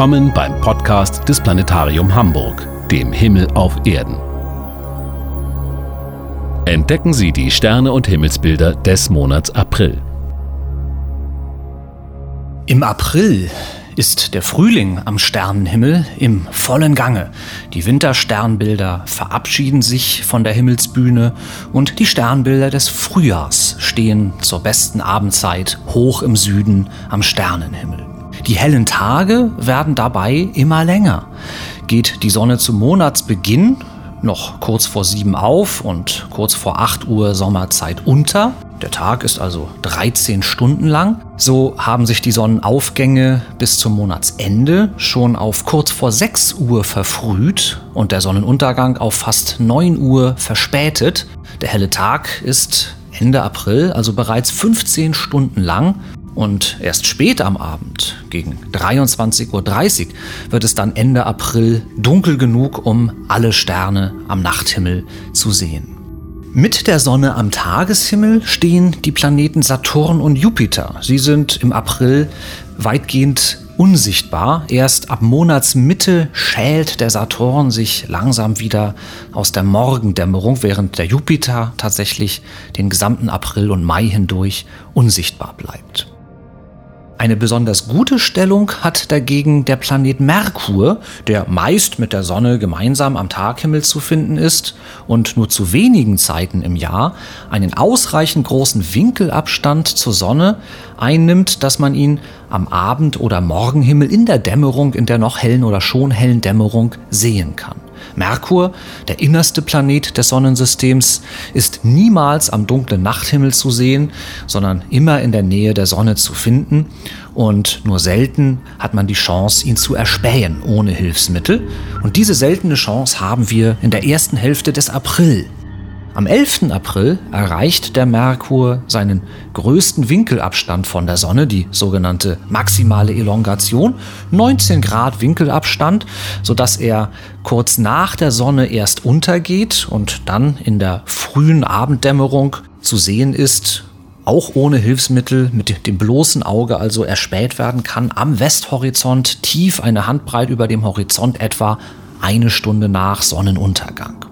Willkommen beim Podcast des Planetarium Hamburg, dem Himmel auf Erden. Entdecken Sie die Sterne und Himmelsbilder des Monats April. Im April ist der Frühling am Sternenhimmel im vollen Gange. Die Wintersternbilder verabschieden sich von der Himmelsbühne und die Sternbilder des Frühjahrs stehen zur besten Abendzeit hoch im Süden am Sternenhimmel. Die hellen Tage werden dabei immer länger. Geht die Sonne zum Monatsbeginn noch kurz vor sieben auf und kurz vor acht Uhr Sommerzeit unter. Der Tag ist also 13 Stunden lang. So haben sich die Sonnenaufgänge bis zum Monatsende schon auf kurz vor 6 Uhr verfrüht und der Sonnenuntergang auf fast 9 Uhr verspätet. Der helle Tag ist Ende April also bereits 15 Stunden lang und erst spät am Abend, gegen 23.30 Uhr, wird es dann Ende April dunkel genug, um alle Sterne am Nachthimmel zu sehen. Mit der Sonne am Tageshimmel stehen die Planeten Saturn und Jupiter. Sie sind im April weitgehend unsichtbar. Erst ab Monatsmitte schält der Saturn sich langsam wieder aus der Morgendämmerung, während der Jupiter tatsächlich den gesamten April und Mai hindurch unsichtbar bleibt. Eine besonders gute Stellung hat dagegen der Planet Merkur, der meist mit der Sonne gemeinsam am Taghimmel zu finden ist und nur zu wenigen Zeiten im Jahr einen ausreichend großen Winkelabstand zur Sonne einnimmt, dass man ihn am Abend- oder Morgenhimmel in der Dämmerung, in der noch hellen oder schon hellen Dämmerung sehen kann. Merkur, der innerste Planet des Sonnensystems, ist niemals am dunklen Nachthimmel zu sehen, sondern immer in der Nähe der Sonne zu finden. Und nur selten hat man die Chance, ihn zu erspähen ohne Hilfsmittel. Und diese seltene Chance haben wir in der ersten Hälfte des April. Am 11. April erreicht der Merkur seinen größten Winkelabstand von der Sonne, die sogenannte maximale Elongation, 19 Grad Winkelabstand, sodass er kurz nach der Sonne erst untergeht und dann in der frühen Abenddämmerung zu sehen ist, auch ohne Hilfsmittel, mit dem bloßen Auge also erspäht werden kann, am Westhorizont, tief eine Handbreit über dem Horizont etwa eine Stunde nach Sonnenuntergang.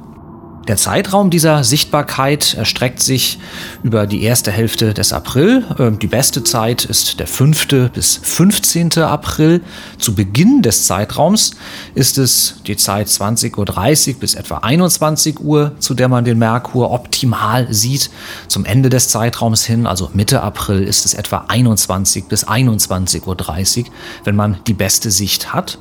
Der Zeitraum dieser Sichtbarkeit erstreckt sich über die erste Hälfte des April. Ähm, die beste Zeit ist der 5. bis 15. April. Zu Beginn des Zeitraums ist es die Zeit 20.30 Uhr bis etwa 21 Uhr, zu der man den Merkur optimal sieht. Zum Ende des Zeitraums hin, also Mitte April, ist es etwa 21 bis 21.30 Uhr, wenn man die beste Sicht hat.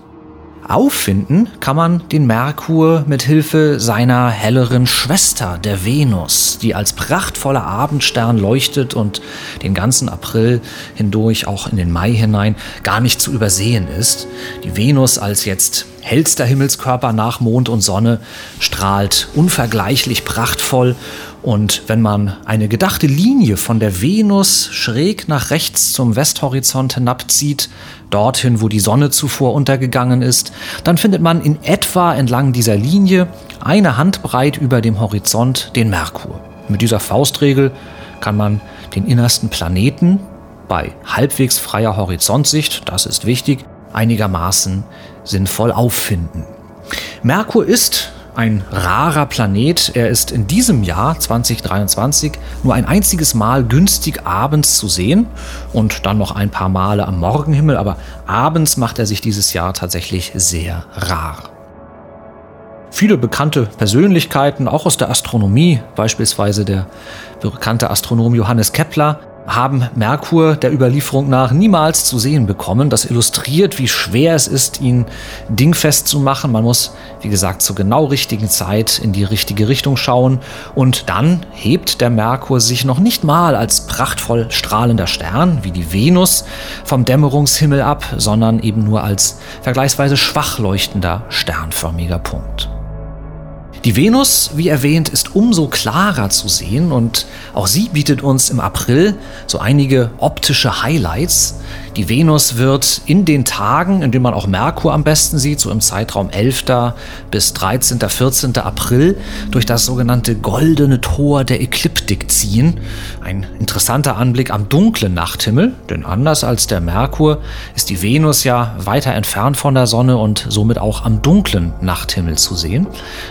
Auffinden kann man den Merkur mit Hilfe seiner helleren Schwester, der Venus, die als prachtvoller Abendstern leuchtet und den ganzen April hindurch, auch in den Mai hinein, gar nicht zu übersehen ist. Die Venus als jetzt hellster Himmelskörper nach Mond und Sonne strahlt unvergleichlich prachtvoll und wenn man eine gedachte Linie von der Venus schräg nach rechts zum Westhorizont hinabzieht, dorthin, wo die Sonne zuvor untergegangen ist, dann findet man in etwa entlang dieser Linie eine Handbreit über dem Horizont den Merkur. Mit dieser Faustregel kann man den innersten Planeten bei halbwegs freier Horizontsicht, das ist wichtig, einigermaßen sinnvoll auffinden. Merkur ist ein rarer Planet. Er ist in diesem Jahr 2023 nur ein einziges Mal günstig abends zu sehen und dann noch ein paar Male am Morgenhimmel, aber abends macht er sich dieses Jahr tatsächlich sehr rar. Viele bekannte Persönlichkeiten, auch aus der Astronomie, beispielsweise der bekannte Astronom Johannes Kepler, haben Merkur der Überlieferung nach niemals zu sehen bekommen. Das illustriert, wie schwer es ist, ihn dingfest zu machen. Man muss, wie gesagt, zur genau richtigen Zeit in die richtige Richtung schauen. Und dann hebt der Merkur sich noch nicht mal als prachtvoll strahlender Stern wie die Venus vom Dämmerungshimmel ab, sondern eben nur als vergleichsweise schwach leuchtender sternförmiger Punkt. Die Venus, wie erwähnt, ist umso klarer zu sehen und auch sie bietet uns im April so einige optische Highlights. Die Venus wird in den Tagen, in denen man auch Merkur am besten sieht, so im Zeitraum 11. bis 13., 14. April, durch das sogenannte goldene Tor der Ekliptik ziehen. Ein interessanter Anblick am dunklen Nachthimmel, denn anders als der Merkur ist die Venus ja weiter entfernt von der Sonne und somit auch am dunklen Nachthimmel zu sehen.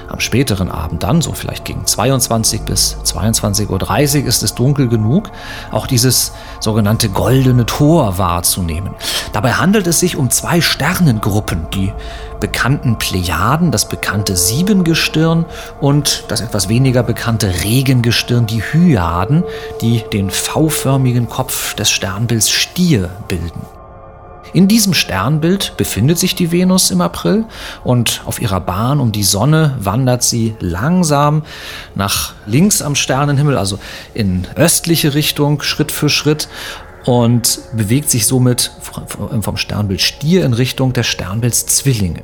Am späteren Abend dann, so vielleicht gegen 22 bis 22.30 Uhr, ist es dunkel genug, auch dieses sogenannte goldene Tor wahrzunehmen wahrzunehmen. Dabei handelt es sich um zwei Sternengruppen, die bekannten Plejaden, das bekannte Siebengestirn und das etwas weniger bekannte Regengestirn, die Hyaden, die den V-förmigen Kopf des Sternbilds Stier bilden. In diesem Sternbild befindet sich die Venus im April und auf ihrer Bahn um die Sonne wandert sie langsam nach links am Sternenhimmel, also in östliche Richtung, Schritt für Schritt und bewegt sich somit vom Sternbild Stier in Richtung des Sternbilds Zwillinge.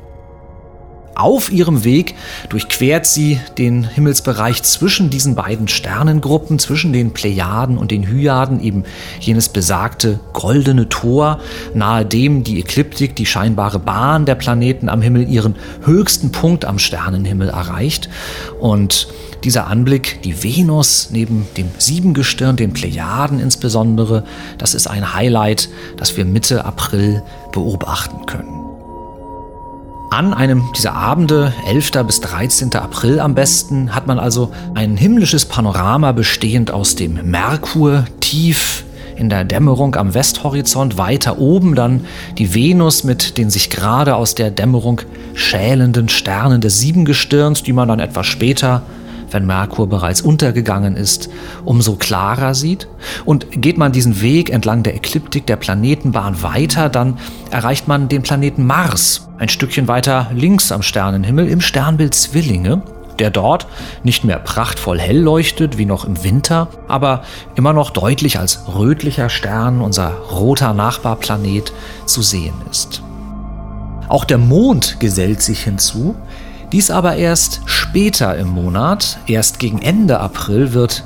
Auf ihrem Weg durchquert sie den Himmelsbereich zwischen diesen beiden Sternengruppen, zwischen den Plejaden und den Hyaden, eben jenes besagte goldene Tor, nahe dem die Ekliptik, die scheinbare Bahn der Planeten am Himmel, ihren höchsten Punkt am Sternenhimmel erreicht. Und dieser Anblick, die Venus neben dem Siebengestirn, den Plejaden insbesondere, das ist ein Highlight, das wir Mitte April beobachten können. An einem dieser Abende, 11. bis 13. April am besten, hat man also ein himmlisches Panorama bestehend aus dem Merkur tief in der Dämmerung am Westhorizont, weiter oben dann die Venus mit den sich gerade aus der Dämmerung schälenden Sternen des Siebengestirns, die man dann etwas später wenn Merkur bereits untergegangen ist, umso klarer sieht. Und geht man diesen Weg entlang der Ekliptik der Planetenbahn weiter, dann erreicht man den Planeten Mars, ein Stückchen weiter links am Sternenhimmel im Sternbild Zwillinge der dort nicht mehr prachtvoll hell leuchtet wie noch im Winter, aber immer noch deutlich als rötlicher Stern, unser roter Nachbarplanet, zu sehen ist. Auch der Mond gesellt sich hinzu, dies aber erst später im Monat, erst gegen Ende April wird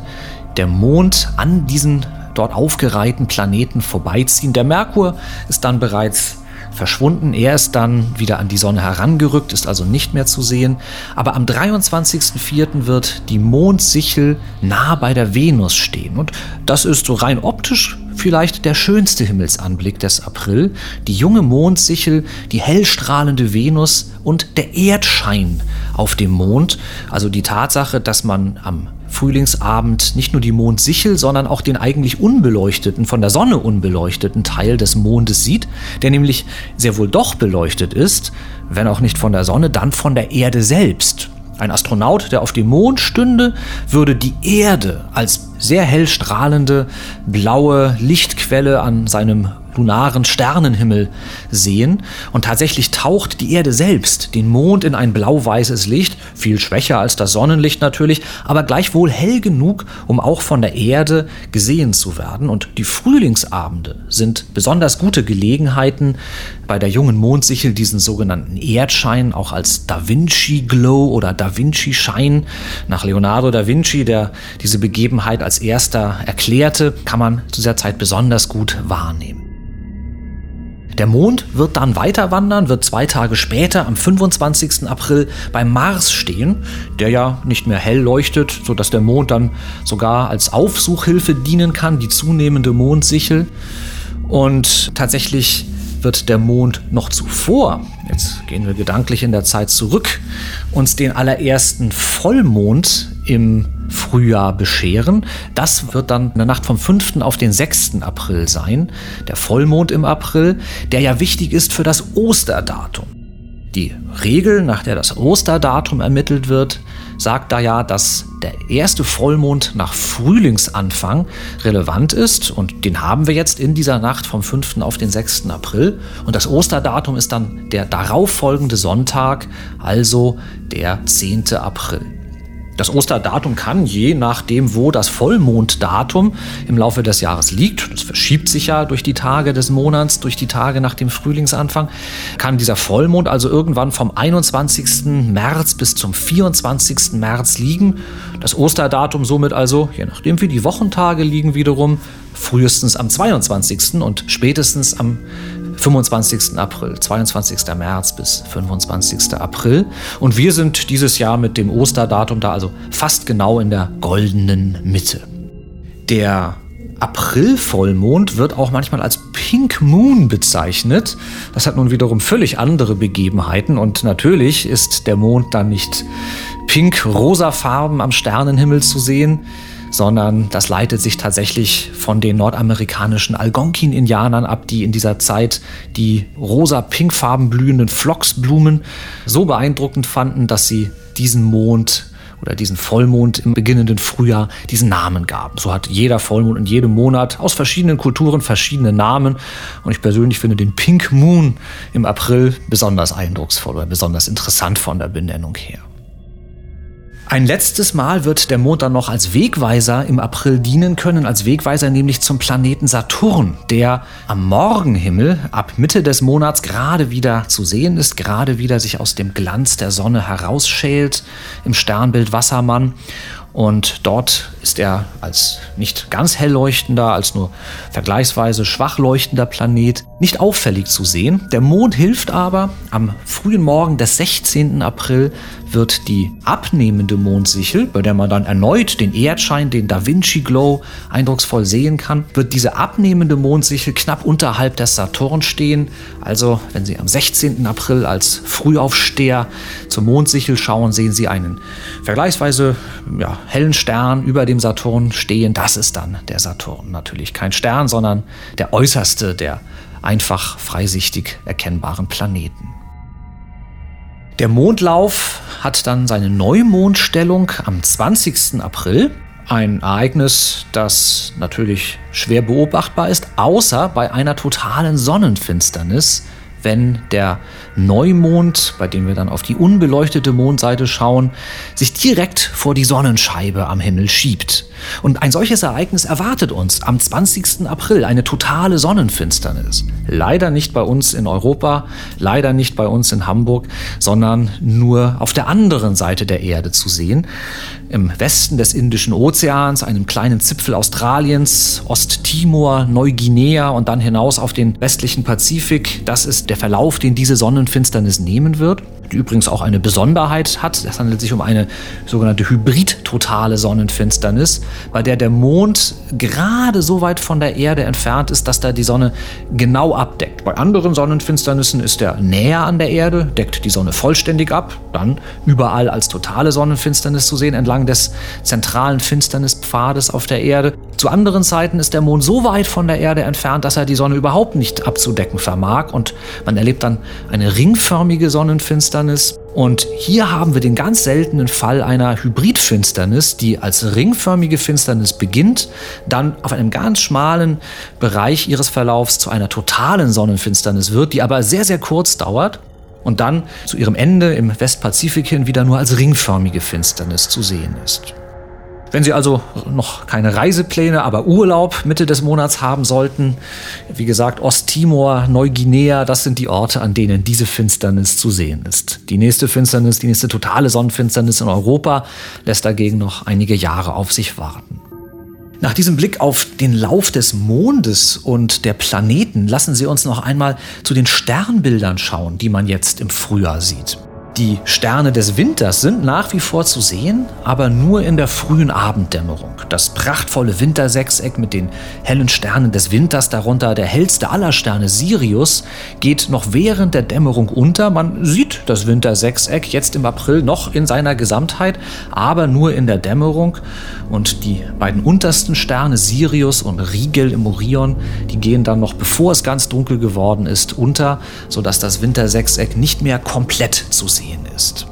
der Mond an diesen dort aufgereihten Planeten vorbeiziehen. Der Merkur ist dann bereits verschwunden. Er ist dann wieder an die Sonne herangerückt, ist also nicht mehr zu sehen. Aber am 23.04. wird die Mondsichel nah bei der Venus stehen. Und das ist so rein optisch vielleicht der schönste Himmelsanblick des April. Die junge Mondsichel, die hellstrahlende Venus und der Erdschein auf dem Mond. Also die Tatsache, dass man am Frühlingsabend nicht nur die Mondsichel, sondern auch den eigentlich unbeleuchteten, von der Sonne unbeleuchteten Teil des Mondes sieht, der nämlich sehr wohl doch beleuchtet ist, wenn auch nicht von der Sonne, dann von der Erde selbst. Ein Astronaut, der auf dem Mond stünde, würde die Erde als sehr hell strahlende blaue Lichtquelle an seinem lunaren Sternenhimmel sehen. Und tatsächlich taucht die Erde selbst den Mond in ein blau-weißes Licht, viel schwächer als das Sonnenlicht natürlich, aber gleichwohl hell genug, um auch von der Erde gesehen zu werden. Und die Frühlingsabende sind besonders gute Gelegenheiten, bei der jungen Mondsichel diesen sogenannten Erdschein auch als Da Vinci Glow oder Da Vinci Schein nach Leonardo da Vinci, der diese Begebenheit als erster erklärte, kann man zu dieser Zeit besonders gut wahrnehmen. Der Mond wird dann weiter wandern, wird zwei Tage später am 25. April beim Mars stehen, der ja nicht mehr hell leuchtet, sodass der Mond dann sogar als Aufsuchhilfe dienen kann, die zunehmende Mondsichel. Und tatsächlich wird der Mond noch zuvor, jetzt gehen wir gedanklich in der Zeit zurück, uns den allerersten Vollmond im Frühjahr bescheren. Das wird dann in der Nacht vom 5. auf den 6. April sein, der Vollmond im April, der ja wichtig ist für das Osterdatum. Die Regel, nach der das Osterdatum ermittelt wird, sagt da ja, dass der erste Vollmond nach Frühlingsanfang relevant ist und den haben wir jetzt in dieser Nacht vom 5. auf den 6. April und das Osterdatum ist dann der darauffolgende Sonntag, also der 10. April. Das Osterdatum kann, je nachdem, wo das Vollmonddatum im Laufe des Jahres liegt, das verschiebt sich ja durch die Tage des Monats, durch die Tage nach dem Frühlingsanfang, kann dieser Vollmond also irgendwann vom 21. März bis zum 24. März liegen. Das Osterdatum somit also, je nachdem wie die Wochentage liegen, wiederum frühestens am 22. und spätestens am 25. April, 22. März bis 25. April. Und wir sind dieses Jahr mit dem Osterdatum da also fast genau in der goldenen Mitte. Der April-Vollmond wird auch manchmal als Pink Moon bezeichnet. Das hat nun wiederum völlig andere Begebenheiten und natürlich ist der Mond dann nicht pink-rosa Farben am Sternenhimmel zu sehen, sondern das leitet sich tatsächlich von den nordamerikanischen Algonquin-Indianern ab, die in dieser Zeit die rosa-pinkfarben blühenden Phloxblumen so beeindruckend fanden, dass sie diesen Mond oder diesen Vollmond im beginnenden Frühjahr diesen Namen gaben. So hat jeder Vollmond in jedem Monat aus verschiedenen Kulturen verschiedene Namen. Und ich persönlich finde den Pink Moon im April besonders eindrucksvoll oder besonders interessant von der Benennung her. Ein letztes Mal wird der Mond dann noch als Wegweiser im April dienen können, als Wegweiser nämlich zum Planeten Saturn, der am Morgenhimmel ab Mitte des Monats gerade wieder zu sehen ist, gerade wieder sich aus dem Glanz der Sonne herausschält im Sternbild Wassermann. Und dort ist er als nicht ganz hell leuchtender, als nur vergleichsweise schwach leuchtender Planet nicht auffällig zu sehen. Der Mond hilft aber. Am frühen Morgen des 16. April wird die abnehmende Mondsichel, bei der man dann erneut den Erdschein, den Da Vinci Glow eindrucksvoll sehen kann, wird diese abnehmende Mondsichel knapp unterhalb des Saturn stehen. Also, wenn Sie am 16. April als Frühaufsteher zur Mondsichel schauen, sehen Sie einen vergleichsweise ja, hellen Stern über dem Saturn stehen. Das ist dann der Saturn. Natürlich kein Stern, sondern der äußerste der einfach freisichtig erkennbaren Planeten. Der Mondlauf hat dann seine Neumondstellung am 20. April. Ein Ereignis, das natürlich schwer beobachtbar ist, außer bei einer totalen Sonnenfinsternis, wenn der Neumond, bei dem wir dann auf die unbeleuchtete Mondseite schauen, sich direkt vor die Sonnenscheibe am Himmel schiebt. Und ein solches Ereignis erwartet uns am 20. April, eine totale Sonnenfinsternis. Leider nicht bei uns in Europa, leider nicht bei uns in Hamburg, sondern nur auf der anderen Seite der Erde zu sehen. Im Westen des Indischen Ozeans, einem kleinen Zipfel Australiens, Osttimor, Neuguinea und dann hinaus auf den westlichen Pazifik. Das ist der Verlauf, den diese Sonnenfinsternis nehmen wird die übrigens auch eine Besonderheit hat. Es handelt sich um eine sogenannte hybrid-totale Sonnenfinsternis, bei der der Mond gerade so weit von der Erde entfernt ist, dass da die Sonne genau abdeckt. Bei anderen Sonnenfinsternissen ist er näher an der Erde, deckt die Sonne vollständig ab, dann überall als totale Sonnenfinsternis zu sehen entlang des zentralen Finsternispfades auf der Erde. Zu anderen Zeiten ist der Mond so weit von der Erde entfernt, dass er die Sonne überhaupt nicht abzudecken vermag und man erlebt dann eine ringförmige Sonnenfinsternis. Und hier haben wir den ganz seltenen Fall einer Hybridfinsternis, die als ringförmige Finsternis beginnt, dann auf einem ganz schmalen Bereich ihres Verlaufs zu einer totalen Sonnenfinsternis wird, die aber sehr, sehr kurz dauert und dann zu ihrem Ende im Westpazifik hin wieder nur als ringförmige Finsternis zu sehen ist. Wenn Sie also noch keine Reisepläne, aber Urlaub Mitte des Monats haben sollten, wie gesagt, Osttimor, Neuguinea, das sind die Orte, an denen diese Finsternis zu sehen ist. Die nächste Finsternis, die nächste totale Sonnenfinsternis in Europa lässt dagegen noch einige Jahre auf sich warten. Nach diesem Blick auf den Lauf des Mondes und der Planeten lassen Sie uns noch einmal zu den Sternbildern schauen, die man jetzt im Frühjahr sieht. Die Sterne des Winters sind nach wie vor zu sehen, aber nur in der frühen Abenddämmerung. Das prachtvolle Wintersechseck mit den hellen Sternen des Winters, darunter der hellste aller Sterne Sirius, geht noch während der Dämmerung unter. Man sieht das Wintersechseck jetzt im April noch in seiner Gesamtheit, aber nur in der Dämmerung. Und die beiden untersten Sterne, Sirius und Rigel im Orion, die gehen dann noch, bevor es ganz dunkel geworden ist, unter, sodass das Wintersechseck nicht mehr komplett zu sehen ist.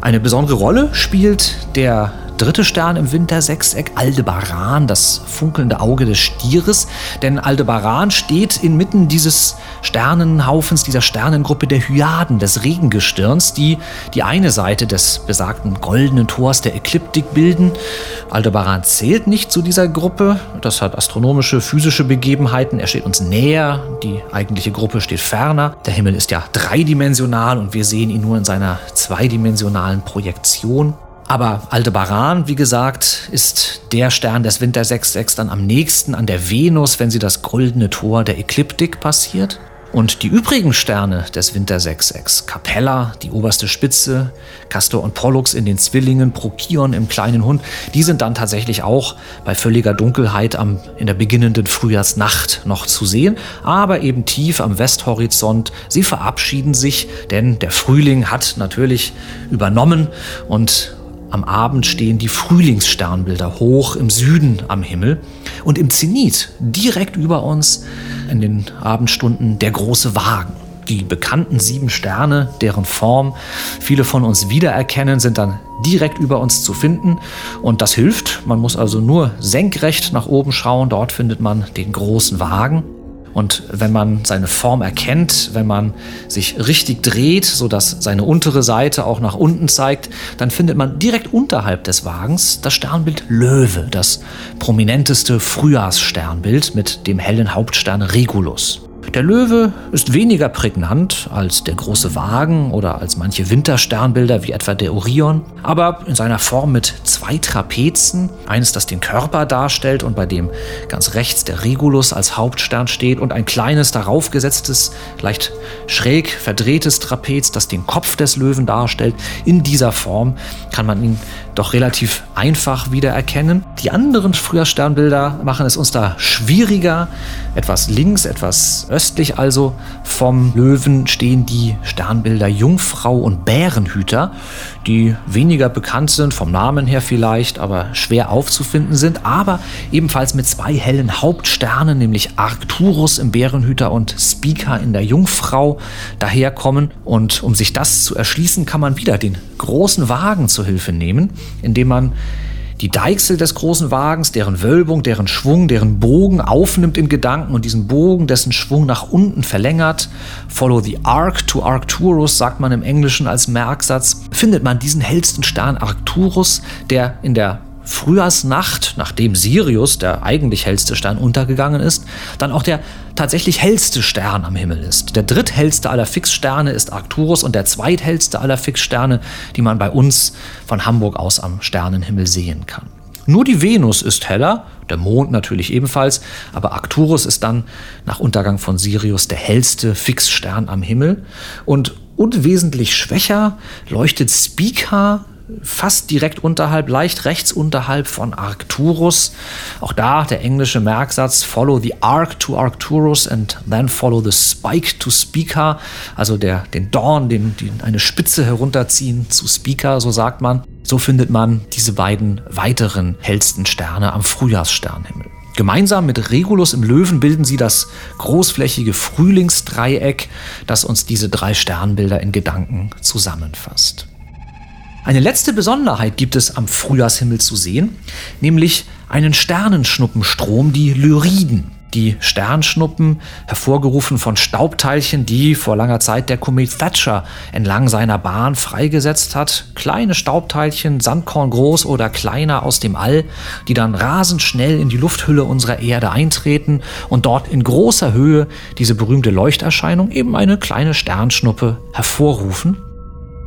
Eine besondere Rolle spielt der dritte Stern im Wintersechseck, Aldebaran, das funkelnde Auge des Stieres. Denn Aldebaran steht inmitten dieses Sternenhaufens, dieser Sternengruppe der Hyaden, des Regengestirns, die die eine Seite des besagten goldenen Tors der Ekliptik bilden. Aldebaran zählt nicht zu dieser Gruppe. Das hat astronomische, physische Begebenheiten. Er steht uns näher. Die eigentliche Gruppe steht ferner. Der Himmel ist ja dreidimensional und wir sehen ihn nur in seiner zweidimensionalen Projektion. Aber Aldebaran, wie gesagt, ist der Stern des Winter 66 dann am nächsten an der Venus, wenn sie das goldene Tor der Ekliptik passiert. Und die übrigen Sterne des Winter 66, Capella, die oberste Spitze, Castor und Pollux in den Zwillingen, Prokion im kleinen Hund, die sind dann tatsächlich auch bei völliger Dunkelheit am, in der beginnenden Frühjahrsnacht noch zu sehen, aber eben tief am Westhorizont. Sie verabschieden sich, denn der Frühling hat natürlich übernommen und am Abend stehen die Frühlingssternbilder hoch im Süden am Himmel und im Zenit, direkt über uns in den Abendstunden, der große Wagen. Die bekannten sieben Sterne, deren Form viele von uns wiedererkennen, sind dann direkt über uns zu finden. Und das hilft. Man muss also nur senkrecht nach oben schauen. Dort findet man den großen Wagen. Und wenn man seine Form erkennt, wenn man sich richtig dreht, sodass seine untere Seite auch nach unten zeigt, dann findet man direkt unterhalb des Wagens das Sternbild Löwe, das prominenteste Frühjahrssternbild mit dem hellen Hauptstern Regulus. Der Löwe ist weniger prägnant als der große Wagen oder als manche Wintersternbilder wie etwa der Orion, aber in seiner Form mit zwei Trapezen, eines, das den Körper darstellt und bei dem ganz rechts der Regulus als Hauptstern steht und ein kleines darauf gesetztes, leicht schräg verdrehtes Trapez, das den Kopf des Löwen darstellt. In dieser Form kann man ihn doch relativ einfach wiedererkennen. Die anderen Frühjahrssternbilder machen es uns da schwieriger. Etwas links, etwas östlich also vom Löwen stehen die Sternbilder Jungfrau und Bärenhüter, die weniger bekannt sind, vom Namen her vielleicht, aber schwer aufzufinden sind, aber ebenfalls mit zwei hellen Hauptsternen, nämlich Arcturus im Bärenhüter und Spica in der Jungfrau daherkommen. Und um sich das zu erschließen, kann man wieder den großen Wagen zur Hilfe nehmen indem man die Deichsel des großen Wagens, deren Wölbung, deren Schwung, deren Bogen aufnimmt in Gedanken und diesen Bogen, dessen Schwung nach unten verlängert. Follow the arc to Arcturus, sagt man im Englischen als Merksatz, findet man diesen hellsten Stern Arcturus, der in der Frühjahrsnacht, nachdem Sirius, der eigentlich hellste Stern, untergegangen ist, dann auch der tatsächlich hellste Stern am Himmel ist. Der dritthellste aller Fixsterne ist Arcturus und der zweithellste aller Fixsterne, die man bei uns von Hamburg aus am Sternenhimmel sehen kann. Nur die Venus ist heller, der Mond natürlich ebenfalls, aber Arcturus ist dann nach Untergang von Sirius der hellste Fixstern am Himmel und unwesentlich schwächer leuchtet Spica fast direkt unterhalb, leicht rechts unterhalb von Arcturus. Auch da der englische Merksatz Follow the arc to Arcturus and then follow the spike to Spica. Also der, den Dorn, den, den eine Spitze herunterziehen zu Spica, so sagt man. So findet man diese beiden weiteren hellsten Sterne am Frühjahrssternhimmel. Gemeinsam mit Regulus im Löwen bilden sie das großflächige Frühlingsdreieck, das uns diese drei Sternbilder in Gedanken zusammenfasst. Eine letzte Besonderheit gibt es am Frühjahrshimmel zu sehen, nämlich einen Sternenschnuppenstrom, die Lyriden. Die Sternschnuppen, hervorgerufen von Staubteilchen, die vor langer Zeit der Komet Thatcher entlang seiner Bahn freigesetzt hat. Kleine Staubteilchen, Sandkorn groß oder kleiner aus dem All, die dann rasend schnell in die Lufthülle unserer Erde eintreten und dort in großer Höhe diese berühmte Leuchterscheinung, eben eine kleine Sternschnuppe, hervorrufen.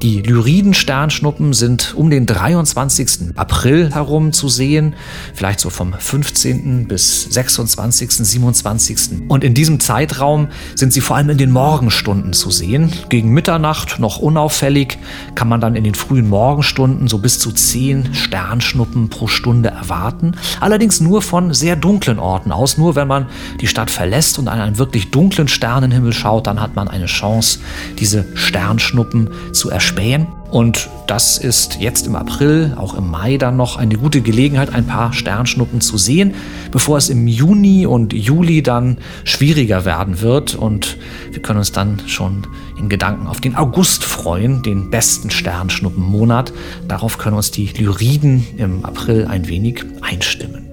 Die Lyriden-Sternschnuppen sind um den 23. April herum zu sehen, vielleicht so vom 15. bis 26., 27. Und in diesem Zeitraum sind sie vor allem in den Morgenstunden zu sehen. Gegen Mitternacht noch unauffällig kann man dann in den frühen Morgenstunden so bis zu 10 Sternschnuppen pro Stunde erwarten. Allerdings nur von sehr dunklen Orten aus. Nur wenn man die Stadt verlässt und an einen wirklich dunklen Sternenhimmel schaut, dann hat man eine Chance, diese Sternschnuppen zu erspüren erspähen. Und das ist jetzt im April, auch im Mai dann noch eine gute Gelegenheit, ein paar Sternschnuppen zu sehen, bevor es im Juni und Juli dann schwieriger werden wird. Und wir können uns dann schon in Gedanken auf den August freuen, den besten Sternschnuppenmonat. Darauf können uns die Lyriden im April ein wenig einstimmen.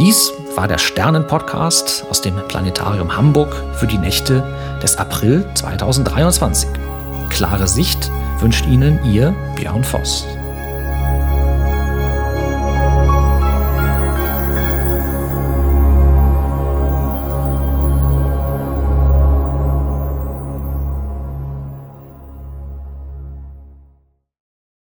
Dies war der Sternen-Podcast aus dem Planetarium Hamburg für die Nächte des April 2023. Klare Sicht wünscht Ihnen Ihr Björn Voss.